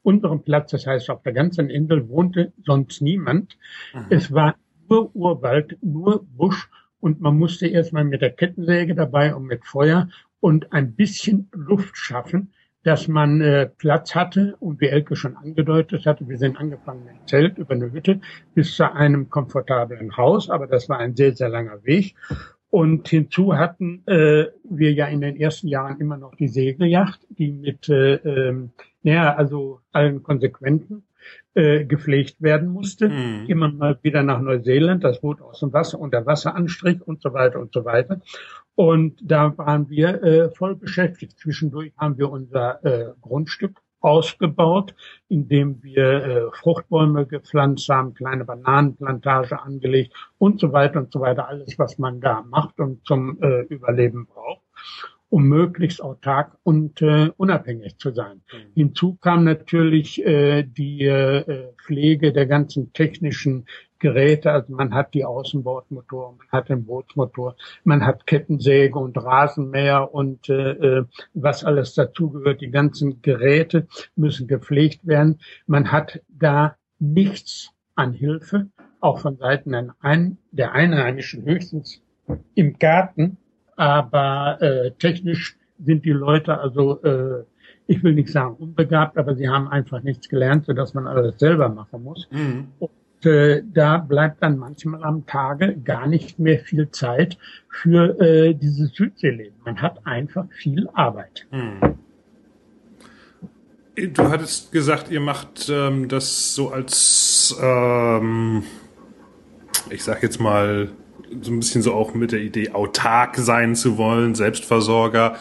unserem Platz, das heißt auf der ganzen Insel wohnte sonst niemand. Mhm. Es war nur Urwald, nur Busch und man musste erstmal mit der Kettensäge dabei und mit Feuer und ein bisschen Luft schaffen, dass man äh, Platz hatte und wie Elke schon angedeutet hatte, wir sind angefangen mit Zelt über eine Hütte bis zu einem komfortablen Haus, aber das war ein sehr, sehr langer Weg. Und hinzu hatten äh, wir ja in den ersten Jahren immer noch die Segelyacht, die mit äh, ähm, ja, also allen Konsequenzen äh, gepflegt werden musste. Mhm. Immer mal wieder nach Neuseeland, das Boot aus dem Wasser, unter Wasseranstrich und so weiter und so weiter. Und da waren wir äh, voll beschäftigt. Zwischendurch haben wir unser äh, Grundstück ausgebaut, indem wir äh, Fruchtbäume gepflanzt haben, kleine Bananenplantage angelegt und so weiter und so weiter. Alles, was man da macht und zum äh, Überleben braucht um möglichst autark und äh, unabhängig zu sein. Mhm. Hinzu kam natürlich äh, die äh, Pflege der ganzen technischen Geräte. Also man hat die Außenbordmotor, man hat den Bootsmotor, man hat Kettensäge und Rasenmäher und äh, äh, was alles dazugehört. Die ganzen Geräte müssen gepflegt werden. Man hat da nichts an Hilfe, auch von Seiten der Einheimischen höchstens im Garten aber äh, technisch sind die Leute also, äh, ich will nicht sagen unbegabt, aber sie haben einfach nichts gelernt, sodass man alles selber machen muss. Mhm. Äh, da bleibt dann manchmal am Tage gar nicht mehr viel Zeit für äh, dieses Südseeleben. Man hat einfach viel Arbeit. Mhm. Du hattest gesagt, ihr macht ähm, das so als, ähm, ich sag jetzt mal, so ein bisschen so auch mit der Idee, autark sein zu wollen, Selbstversorger.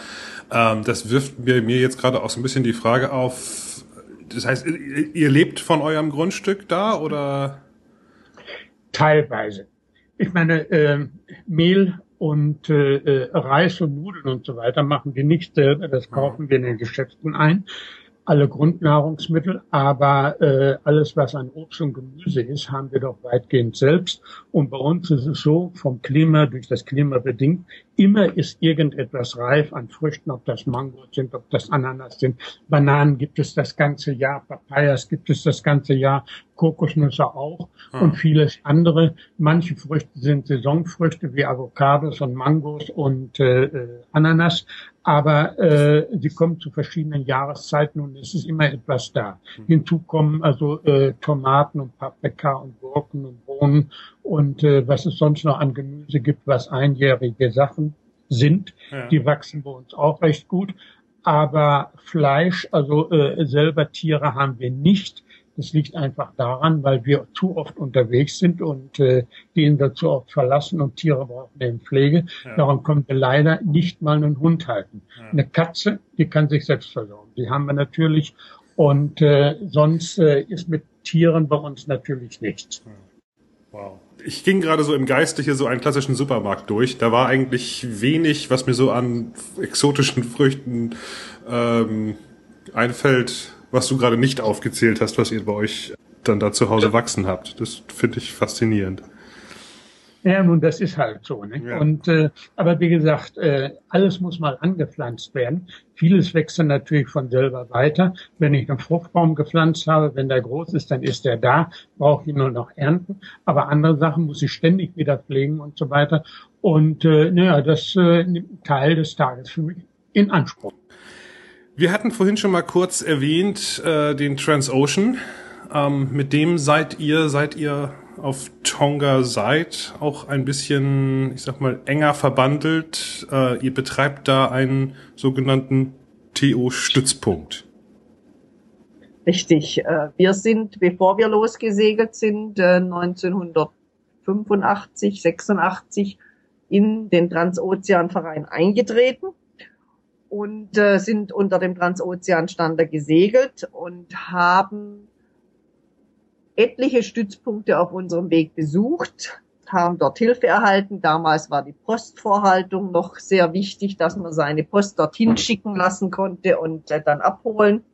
Ähm, das wirft mir, mir jetzt gerade auch so ein bisschen die Frage auf, das heißt, ihr lebt von eurem Grundstück da oder? Teilweise. Ich meine, äh, Mehl und äh, äh, Reis und Nudeln und so weiter machen wir nicht selber, das kaufen wir in den Geschäften ein alle Grundnahrungsmittel, aber äh, alles, was an Obst und Gemüse ist, haben wir doch weitgehend selbst. Und bei uns ist es so, vom Klima, durch das Klima bedingt, immer ist irgendetwas reif an Früchten, ob das Mango sind, ob das Ananas sind. Bananen gibt es das ganze Jahr, Papayas gibt es das ganze Jahr, Kokosnüsse auch hm. und vieles andere. Manche Früchte sind Saisonfrüchte wie Avocados und Mangos und äh, äh, Ananas, aber äh, sie kommen zu verschiedenen Jahreszeiten und es ist immer etwas da. Hm. Hinzu kommen also äh, Tomaten und Paprika und Gurken und Bohnen und äh, was es sonst noch an Gemüse gibt, was einjährige Sachen sind. Ja. Die wachsen bei uns auch recht gut. Aber Fleisch, also äh, selber Tiere haben wir nicht. Das liegt einfach daran, weil wir zu oft unterwegs sind und äh, den wir zu oft verlassen und Tiere brauchen eben Pflege. Ja. Darum können wir leider nicht mal einen Hund halten. Ja. Eine Katze, die kann sich selbst versorgen. Die haben wir natürlich. Und äh, sonst äh, ist mit Tieren bei uns natürlich nichts. Wow. Ich ging gerade so im Geiste hier so einen klassischen Supermarkt durch. Da war eigentlich wenig, was mir so an exotischen Früchten ähm, einfällt, was du gerade nicht aufgezählt hast, was ihr bei euch dann da zu Hause wachsen habt. Das finde ich faszinierend. Ja, nun, das ist halt so. Ne? Ja. Und äh, aber wie gesagt, äh, alles muss mal angepflanzt werden. Vieles wächst dann natürlich von selber weiter. Wenn ich einen Fruchtbaum gepflanzt habe, wenn der groß ist, dann ist er da, brauche ich nur noch ernten. Aber andere Sachen muss ich ständig wieder pflegen und so weiter. Und äh, naja, das äh, nimmt Teil des Tages für mich in Anspruch. Wir hatten vorhin schon mal kurz erwähnt äh, den Transocean. Ähm, mit dem seid ihr, seid ihr auf Tonga seid, auch ein bisschen, ich sag mal, enger verbandelt. Äh, ihr betreibt da einen sogenannten TO-Stützpunkt. Richtig. Äh, wir sind, bevor wir losgesegelt sind, äh, 1985, 86 in den Transozeanverein eingetreten und äh, sind unter dem Transozeanstandard gesegelt und haben etliche Stützpunkte auf unserem Weg besucht, haben dort Hilfe erhalten. Damals war die Postvorhaltung noch sehr wichtig, dass man seine Post dorthin schicken lassen konnte und äh, dann abholen.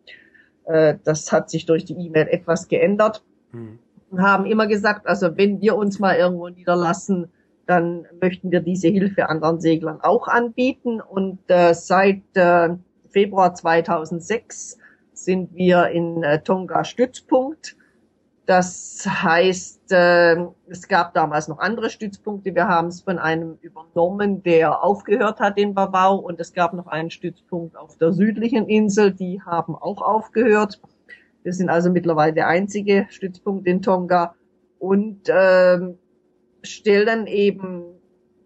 Äh, das hat sich durch die E-Mail etwas geändert. Hm. Und haben immer gesagt, also wenn wir uns mal irgendwo niederlassen, dann möchten wir diese Hilfe anderen Seglern auch anbieten. Und äh, seit äh, Februar 2006 sind wir in äh, Tonga Stützpunkt. Das heißt, äh, es gab damals noch andere Stützpunkte. Wir haben es von einem übernommen, der aufgehört hat in Babau. Und es gab noch einen Stützpunkt auf der südlichen Insel. Die haben auch aufgehört. Wir sind also mittlerweile der einzige Stützpunkt in Tonga. Und ähm, stellen eben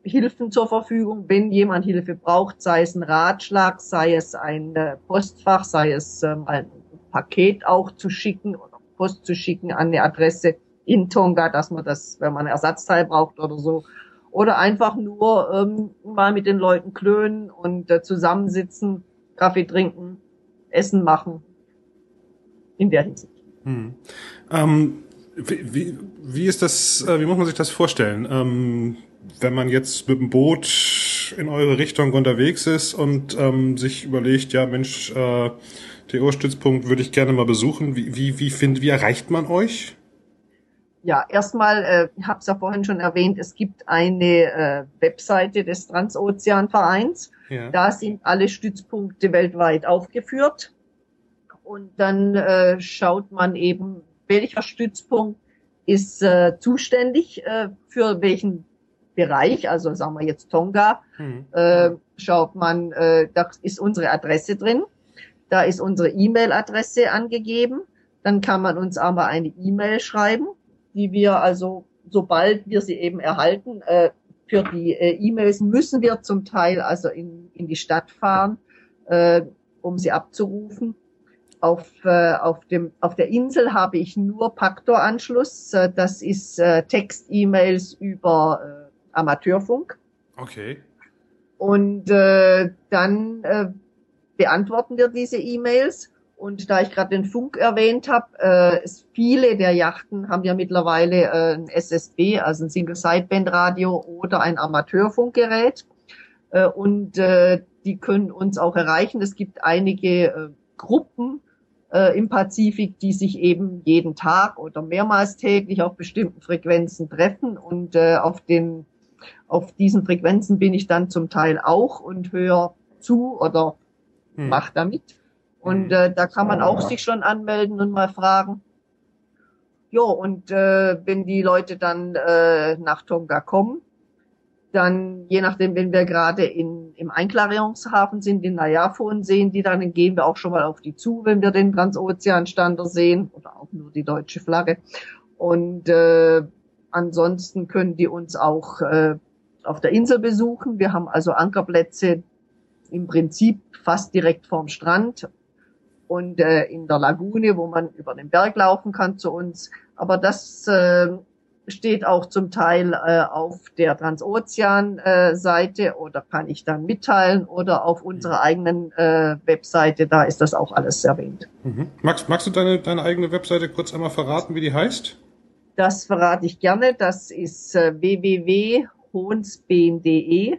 Hilfen zur Verfügung, wenn jemand Hilfe braucht, sei es ein Ratschlag, sei es ein äh, Postfach, sei es ähm, ein Paket auch zu schicken oder Post zu schicken an eine Adresse in Tonga, dass man das, wenn man ein Ersatzteil braucht oder so, oder einfach nur ähm, mal mit den Leuten klönen und äh, zusammensitzen, Kaffee trinken, Essen machen. In der Hinsicht. Hm. Ähm, wie, wie ist das, äh, wie muss man sich das vorstellen? Ähm, wenn man jetzt mit dem Boot in eure Richtung unterwegs ist und ähm, sich überlegt, ja Mensch, äh, TO-Stützpunkt würde ich gerne mal besuchen. Wie, wie, wie, find, wie erreicht man euch? Ja, erstmal, äh, ich habe es ja vorhin schon erwähnt, es gibt eine äh, Webseite des Transozeanvereins. Ja. Da sind alle Stützpunkte weltweit aufgeführt. Und dann äh, schaut man eben, welcher Stützpunkt ist äh, zuständig äh, für welchen Bereich, also sagen wir jetzt Tonga, mhm. äh, schaut man, äh, da ist unsere Adresse drin, da ist unsere E-Mail-Adresse angegeben, dann kann man uns aber eine E-Mail schreiben, die wir also, sobald wir sie eben erhalten, äh, für die äh, E-Mails müssen wir zum Teil also in, in die Stadt fahren, äh, um sie abzurufen. Auf, äh, auf, dem, auf der Insel habe ich nur Paktor-Anschluss. Äh, das ist äh, Text-E-Mails über äh, Amateurfunk. Okay. Und äh, dann äh, beantworten wir diese E-Mails. Und da ich gerade den Funk erwähnt habe, äh, viele der Yachten haben ja mittlerweile äh, ein SSB, also ein Single-Sideband-Radio oder ein Amateurfunkgerät. Äh, und äh, die können uns auch erreichen. Es gibt einige äh, Gruppen äh, im Pazifik, die sich eben jeden Tag oder mehrmals täglich auf bestimmten Frequenzen treffen. Und äh, auf den auf diesen Frequenzen bin ich dann zum Teil auch und höre zu oder hm. mach damit. Und hm. äh, da kann man auch sich schon anmelden und mal fragen. Jo, und äh, wenn die Leute dann äh, nach Tonga kommen, dann je nachdem, wenn wir gerade in, im Einklarierungshafen sind, in Nayafon sehen die dann, dann gehen wir auch schon mal auf die zu, wenn wir den Transozeanstander sehen oder auch nur die deutsche Flagge. Und äh, ansonsten können die uns auch äh, auf der Insel besuchen. Wir haben also Ankerplätze im Prinzip fast direkt vorm Strand und äh, in der Lagune, wo man über den Berg laufen kann zu uns. Aber das äh, steht auch zum Teil äh, auf der Transozean-Seite äh, oder kann ich dann mitteilen oder auf unserer eigenen äh, Webseite, da ist das auch alles erwähnt. Mhm. Magst, magst du deine, deine eigene Webseite kurz einmal verraten, wie die heißt? Das verrate ich gerne. Das ist äh, www.hohnsbeen.de.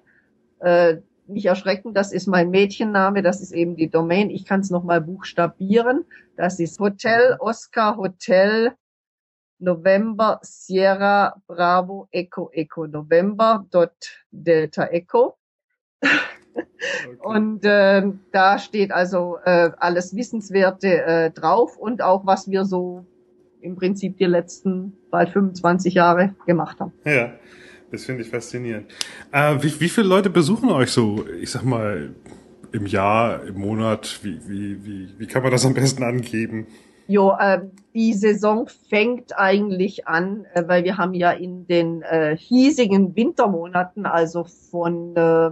Äh, nicht erschrecken, das ist mein Mädchenname, das ist eben die Domain. Ich kann es nochmal buchstabieren. Das ist Hotel Oscar Hotel November Sierra Bravo Echo Echo November dot Delta Echo. Okay. Und äh, da steht also äh, alles Wissenswerte äh, drauf und auch was wir so im Prinzip die letzten bald 25 Jahre gemacht haben. Ja. Das finde ich faszinierend. Äh, wie, wie viele Leute besuchen euch so, ich sag mal, im Jahr, im Monat? Wie, wie, wie, wie kann man das am besten angeben? Jo, äh, die Saison fängt eigentlich an, äh, weil wir haben ja in den äh, hiesigen Wintermonaten, also von äh,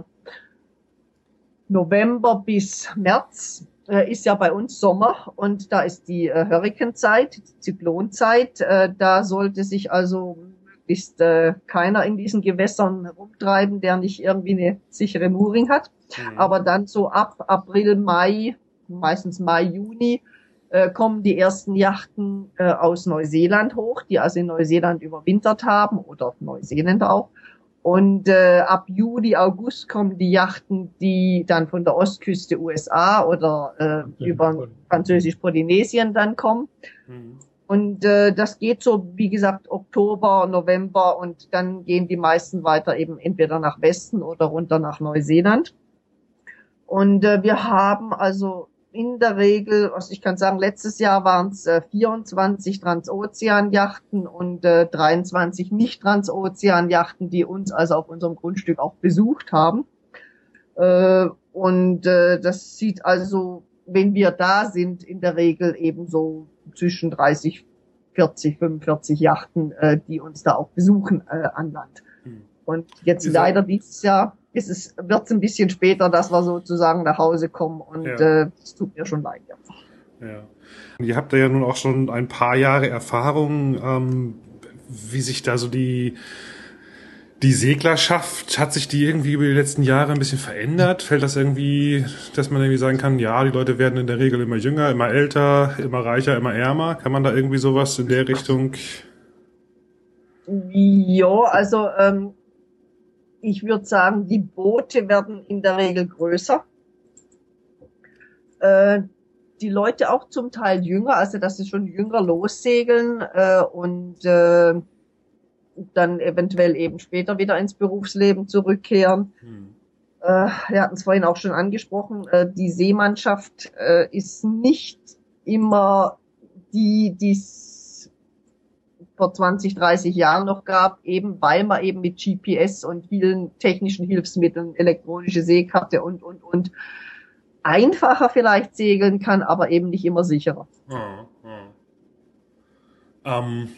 November bis März, äh, ist ja bei uns Sommer und da ist die äh, Hurrikanzeit, Zyklonzeit. Äh, da sollte sich also möglichst äh, keiner in diesen Gewässern rumtreiben, der nicht irgendwie eine sichere Mooring hat. Mhm. Aber dann so ab April, Mai, meistens Mai, Juni, äh, kommen die ersten Yachten äh, aus Neuseeland hoch, die also in Neuseeland überwintert haben oder Neuseeländer auch. Und äh, ab Juli, August kommen die Yachten, die dann von der Ostküste USA oder äh, über Französisch-Polynesien dann kommen. Mhm. Und äh, das geht so, wie gesagt, Oktober, November und dann gehen die meisten weiter eben entweder nach Westen oder runter nach Neuseeland. Und äh, wir haben also in der Regel, was ich kann sagen, letztes Jahr waren es äh, 24 Transozeanjachten und äh, 23 Nicht-Transozeanjachten, die uns also auf unserem Grundstück auch besucht haben. Äh, und äh, das sieht also, wenn wir da sind, in der Regel eben so zwischen 30, 40, 45 Yachten, äh, die uns da auch besuchen äh, an Land. Hm. Und jetzt leider dieses Jahr ist es, wird es ein bisschen später, dass wir sozusagen nach Hause kommen und es ja. äh, tut mir schon leid. Ja. ja. Ihr habt da ja nun auch schon ein paar Jahre Erfahrung, ähm, wie sich da so die die Seglerschaft, hat sich die irgendwie über die letzten Jahre ein bisschen verändert? Fällt das irgendwie, dass man irgendwie sagen kann, ja, die Leute werden in der Regel immer jünger, immer älter, immer reicher, immer ärmer? Kann man da irgendwie sowas in der Richtung? Ja, also ähm, ich würde sagen, die Boote werden in der Regel größer. Äh, die Leute auch zum Teil jünger, also dass sie schon jünger lossegeln äh, und äh, dann eventuell eben später wieder ins Berufsleben zurückkehren. Hm. Äh, wir hatten es vorhin auch schon angesprochen, äh, die Seemannschaft äh, ist nicht immer die, die vor 20, 30 Jahren noch gab, eben weil man eben mit GPS und vielen technischen Hilfsmitteln, elektronische Seekarte und, und, und einfacher vielleicht segeln kann, aber eben nicht immer sicherer. Hm, hm. Ähm,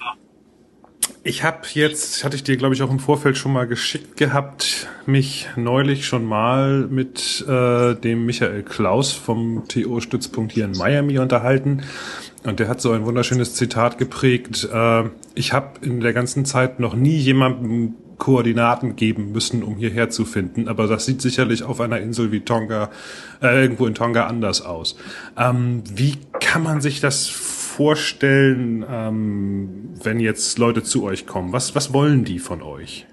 ich habe jetzt, hatte ich dir glaube ich auch im Vorfeld schon mal geschickt gehabt, mich neulich schon mal mit äh, dem Michael Klaus vom TO-Stützpunkt hier in Miami unterhalten. Und der hat so ein wunderschönes Zitat geprägt. Äh, ich habe in der ganzen Zeit noch nie jemandem Koordinaten geben müssen, um hierher zu finden. Aber das sieht sicherlich auf einer Insel wie Tonga, äh, irgendwo in Tonga anders aus. Ähm, wie kann man sich das vorstellen, ähm, wenn jetzt Leute zu euch kommen? Was, was wollen die von euch?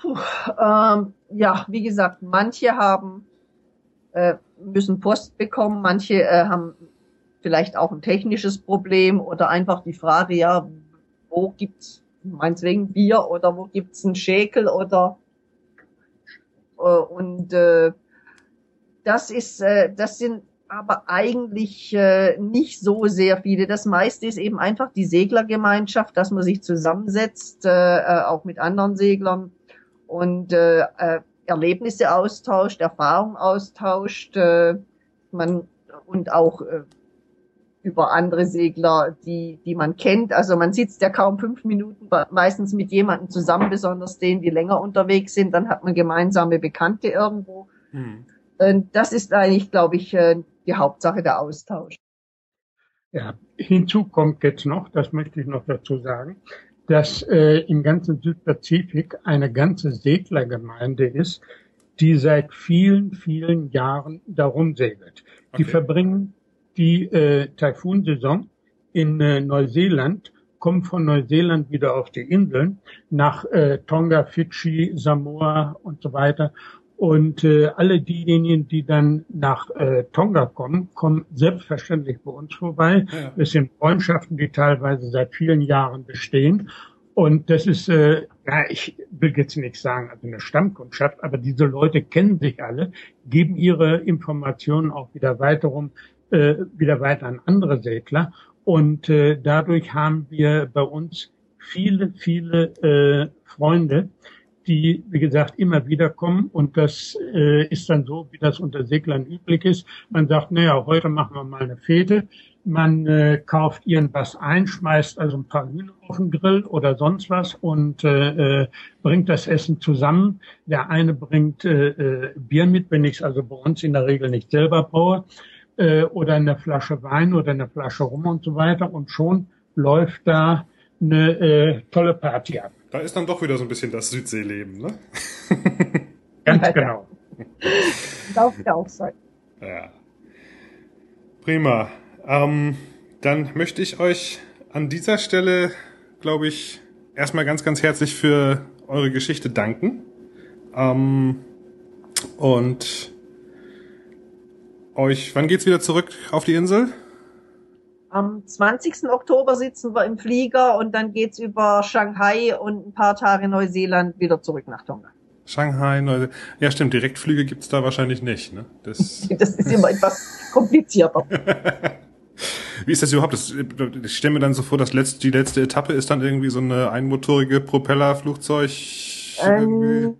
Puh, ähm, ja, wie gesagt, manche haben äh, müssen Post bekommen, manche äh, haben vielleicht auch ein technisches Problem oder einfach die Frage, ja, wo gibt's meinetwegen Bier oder wo gibt's einen Schäkel oder äh, und äh, das ist, äh, das sind aber eigentlich äh, nicht so sehr viele. Das meiste ist eben einfach die Seglergemeinschaft, dass man sich zusammensetzt, äh, äh, auch mit anderen Seglern und äh, äh, Erlebnisse austauscht, Erfahrungen austauscht, äh, man und auch äh, über andere Segler, die, die man kennt. Also man sitzt ja kaum fünf Minuten meistens mit jemandem zusammen, besonders denen, die länger unterwegs sind. Dann hat man gemeinsame Bekannte irgendwo. Hm. Das ist eigentlich, glaube ich, äh, die Hauptsache der Austausch. Ja, hinzu kommt jetzt noch, das möchte ich noch dazu sagen, dass äh, im ganzen Südpazifik eine ganze Seglergemeinde ist, die seit vielen, vielen Jahren darum segelt. Okay. Die verbringen die äh, Taifunsaison in äh, Neuseeland, kommen von Neuseeland wieder auf die Inseln, nach äh, Tonga, Fidschi, Samoa und so weiter und äh, alle diejenigen, die dann nach äh, Tonga kommen, kommen selbstverständlich bei uns vorbei. Ja. Es sind Freundschaften, die teilweise seit vielen Jahren bestehen. Und das ist, äh, ja, ich will jetzt nicht sagen, also eine Stammkundschaft, aber diese Leute kennen sich alle, geben ihre Informationen auch wieder weiter um, äh, wieder weiter an andere Segler. Und äh, dadurch haben wir bei uns viele, viele äh, Freunde, die, wie gesagt, immer wieder kommen. Und das äh, ist dann so, wie das unter Seglern üblich ist. Man sagt, naja, heute machen wir mal eine Fete. Man äh, kauft irgendwas ein, schmeißt also ein paar Hühner auf den Grill oder sonst was und äh, äh, bringt das Essen zusammen. Der eine bringt äh, äh, Bier mit, wenn ich es also bei uns in der Regel nicht selber baue, äh, oder eine Flasche Wein oder eine Flasche Rum und so weiter. Und schon läuft da eine äh, tolle Party ab. Da ist dann doch wieder so ein bisschen das Südseeleben, ne? Ganz genau. Darf ja auch sein. Ja. Prima. Ähm, dann möchte ich euch an dieser Stelle, glaube ich, erstmal ganz, ganz herzlich für eure Geschichte danken. Ähm, und euch, wann geht's wieder zurück auf die Insel? Am 20. Oktober sitzen wir im Flieger und dann geht's über Shanghai und ein paar Tage Neuseeland wieder zurück nach Tonga. Shanghai, Neuseeland. Ja, stimmt, Direktflüge gibt's da wahrscheinlich nicht. Ne? Das, das ist immer etwas komplizierter. Wie ist das überhaupt? Das, ich stelle mir dann so vor, dass letzt, die letzte Etappe ist dann irgendwie so eine einmotorige Propellerflugzeug. Ähm,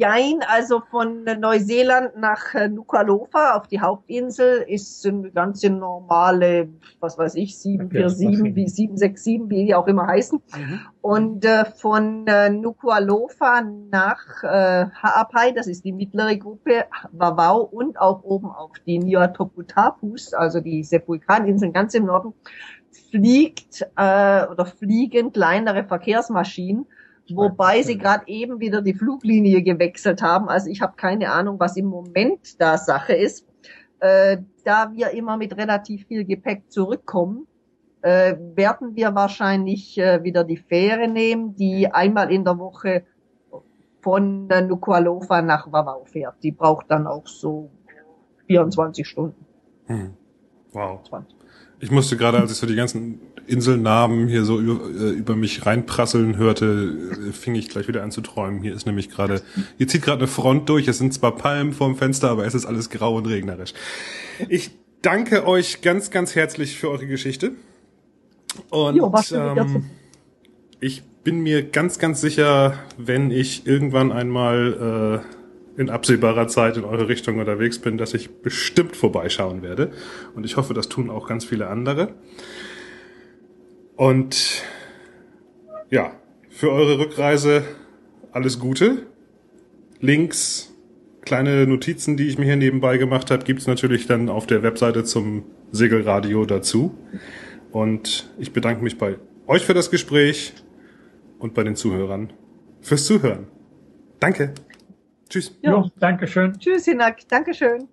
Jein, also von Neuseeland nach äh, Nuku'alofa auf die Hauptinsel ist eine ganz normale, was weiß ich, 747, wie 767, wie die auch immer heißen. Mhm. Und äh, von äh, Nuku'alofa nach äh, Ha'apai, das ist die mittlere Gruppe, Wawau und auch oben auf die Niuatoputapus, also die Sepulkaninseln ganz im Norden, fliegt äh, oder fliegen kleinere Verkehrsmaschinen wobei sie gerade eben wieder die Fluglinie gewechselt haben. Also ich habe keine Ahnung, was im Moment da Sache ist. Äh, da wir immer mit relativ viel Gepäck zurückkommen, äh, werden wir wahrscheinlich äh, wieder die Fähre nehmen, die einmal in der Woche von Nuku'alofa nach Wawau fährt. Die braucht dann auch so 24 Stunden. Hm. Wow. 20. Ich musste gerade, als ich so die ganzen Inselnamen hier so über, äh, über mich reinprasseln hörte, äh, fing ich gleich wieder an zu träumen. Hier ist nämlich gerade, hier zieht gerade eine Front durch. Es sind zwar Palmen vorm Fenster, aber es ist alles grau und regnerisch. Ich danke euch ganz, ganz herzlich für eure Geschichte. Und jo, ähm, ich bin mir ganz, ganz sicher, wenn ich irgendwann einmal äh, in absehbarer Zeit in eure Richtung unterwegs bin, dass ich bestimmt vorbeischauen werde. Und ich hoffe, das tun auch ganz viele andere. Und ja, für eure Rückreise alles Gute. Links, kleine Notizen, die ich mir hier nebenbei gemacht habe, gibt's natürlich dann auf der Webseite zum Segelradio dazu. Und ich bedanke mich bei euch für das Gespräch und bei den Zuhörern fürs Zuhören. Danke. Tschüss. Ja, danke schön. Tschüss, Hinak. Dankeschön.